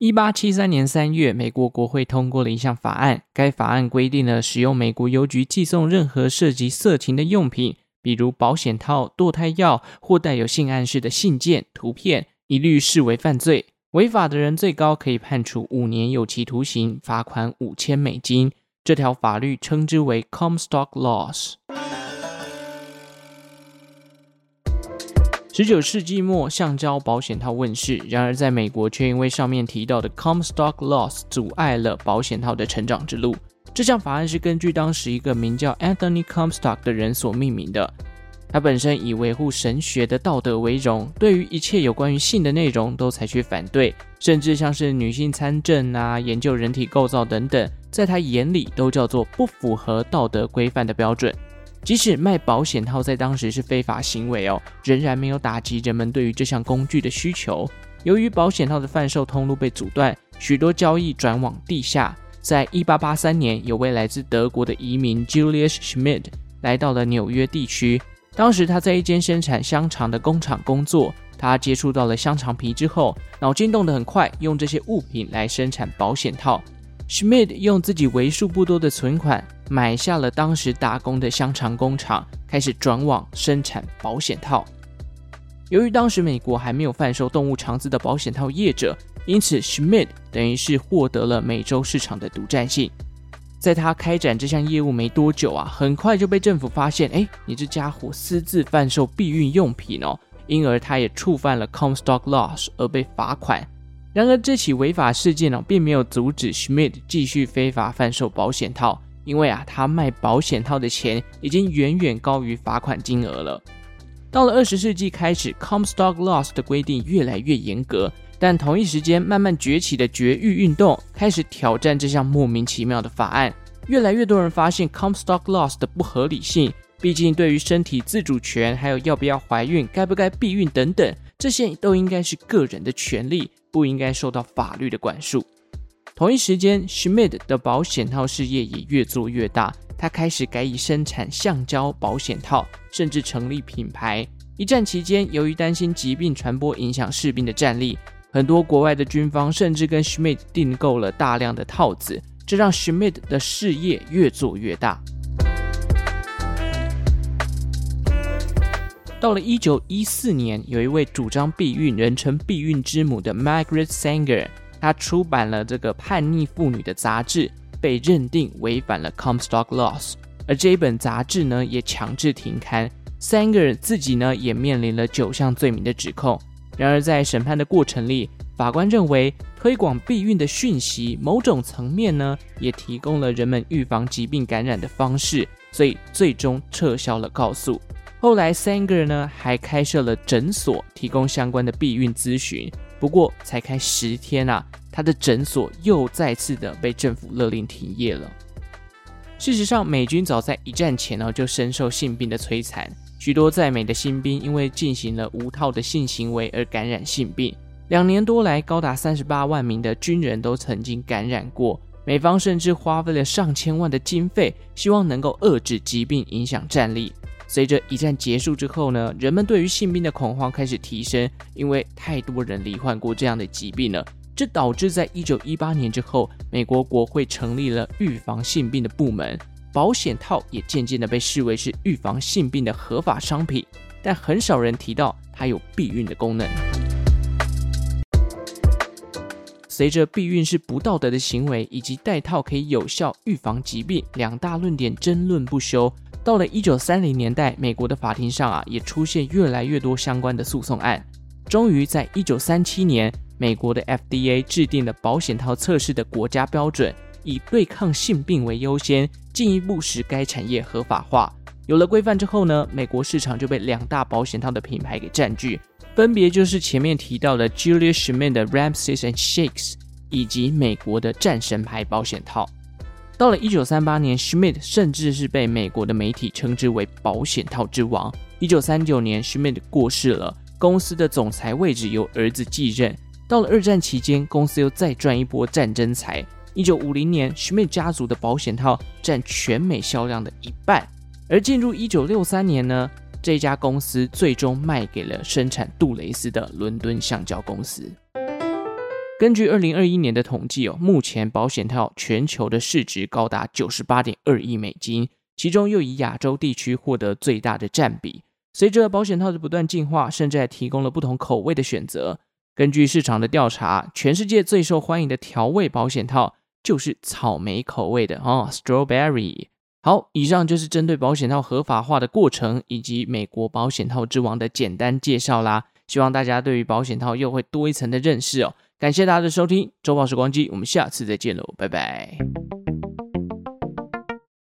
一八七三年三月，美国国会通过了一项法案。该法案规定了使用美国邮局寄送任何涉及色情的用品，比如保险套、堕胎药或带有性暗示的信件、图片，一律视为犯罪。违法的人最高可以判处五年有期徒刑，罚款五千美金。这条法律称之为 Comstock Laws。十九世纪末，橡胶保险套问世。然而，在美国却因为上面提到的 Comstock Laws 阻碍了保险套的成长之路。这项法案是根据当时一个名叫 Anthony Comstock 的人所命名的。他本身以维护神学的道德为荣，对于一切有关于性的内容都采取反对，甚至像是女性参政啊、研究人体构造等等，在他眼里都叫做不符合道德规范的标准。即使卖保险套在当时是非法行为哦，仍然没有打击人们对于这项工具的需求。由于保险套的贩售通路被阻断，许多交易转往地下。在一八八三年，有位来自德国的移民 Julius Schmidt 来到了纽约地区。当时他在一间生产香肠的工厂工作。他接触到了香肠皮之后，脑筋动得很快，用这些物品来生产保险套。Schmidt 用自己为数不多的存款买下了当时打工的香肠工厂，开始转往生产保险套。由于当时美国还没有贩售动物肠子的保险套业者，因此 Schmidt 等于是获得了美洲市场的独占性。在他开展这项业务没多久啊，很快就被政府发现，哎，你这家伙私自贩售避孕用品哦，因而他也触犯了 Comstock Laws 而被罚款。然而，这起违法事件呢、并没有阻止 Schmidt 继续非法贩售保险套，因为啊，他卖保险套的钱已经远远高于罚款金额了。到了二十世纪开始，Comstock Laws 的规定越来越严格，但同一时间，慢慢崛起的绝育运动开始挑战这项莫名其妙的法案。越来越多人发现 Comstock Laws 的不合理性，毕竟对于身体自主权，还有要不要怀孕、该不该避孕等等，这些都应该是个人的权利。不应该受到法律的管束。同一时间，Schmidt 的保险套事业也越做越大。他开始改以生产橡胶保险套，甚至成立品牌。一战期间，由于担心疾病传播影响士兵的战力，很多国外的军方甚至跟 Schmidt 订购了大量的套子，这让 Schmidt 的事业越做越大。到了一九一四年，有一位主张避孕、人称“避孕之母”的 Margaret Sanger，他出版了这个叛逆妇女的杂志，被认定违反了 Comstock Laws，而这一本杂志呢，也强制停刊。Sanger 自己呢，也面临了九项罪名的指控。然而，在审判的过程里，法官认为推广避孕的讯息，某种层面呢，也提供了人们预防疾病感染的方式，所以最终撤销了告诉。后来，Sanger 呢还开设了诊所，提供相关的避孕咨询。不过，才开十天啊，他的诊所又再次的被政府勒令停业了。事实上，美军早在一战前呢就深受性病的摧残，许多在美的新兵因为进行了无套的性行为而感染性病。两年多来，高达三十八万名的军人都曾经感染过。美方甚至花费了上千万的经费，希望能够遏制疾病影响战力。随着一战结束之后呢，人们对于性病的恐慌开始提升，因为太多人罹患过这样的疾病了。这导致在一九一八年之后，美国国会成立了预防性病的部门，保险套也渐渐的被视为是预防性病的合法商品，但很少人提到它有避孕的功能。随着避孕是不道德的行为，以及戴套可以有效预防疾病两大论点争论不休。到了一九三零年代，美国的法庭上啊，也出现越来越多相关的诉讼案。终于在一九三七年，美国的 FDA 制定了保险套测试的国家标准，以对抗性病为优先，进一步使该产业合法化。有了规范之后呢，美国市场就被两大保险套的品牌给占据，分别就是前面提到的 Julius Schmid 的 Ramses and Shakes，以及美国的战神牌保险套。到了一九三八年，Schmidt 甚至是被美国的媒体称之为“保险套之王”。一九三九年，Schmidt 过世了，公司的总裁位置由儿子继任。到了二战期间，公司又再赚一波战争财。一九五零年，Schmidt 家族的保险套占全美销量的一半。而进入一九六三年呢，这家公司最终卖给了生产杜蕾斯的伦敦橡胶公司。根据二零二一年的统计哦，目前保险套全球的市值高达九十八点二亿美金，其中又以亚洲地区获得最大的占比。随着保险套的不断进化，甚至还提供了不同口味的选择。根据市场的调查，全世界最受欢迎的调味保险套就是草莓口味的哦，Strawberry。好，以上就是针对保险套合法化的过程以及美国保险套之王的简单介绍啦。希望大家对于保险套又会多一层的认识哦。感谢大家的收听，周报时光机，我们下次再见喽，拜拜。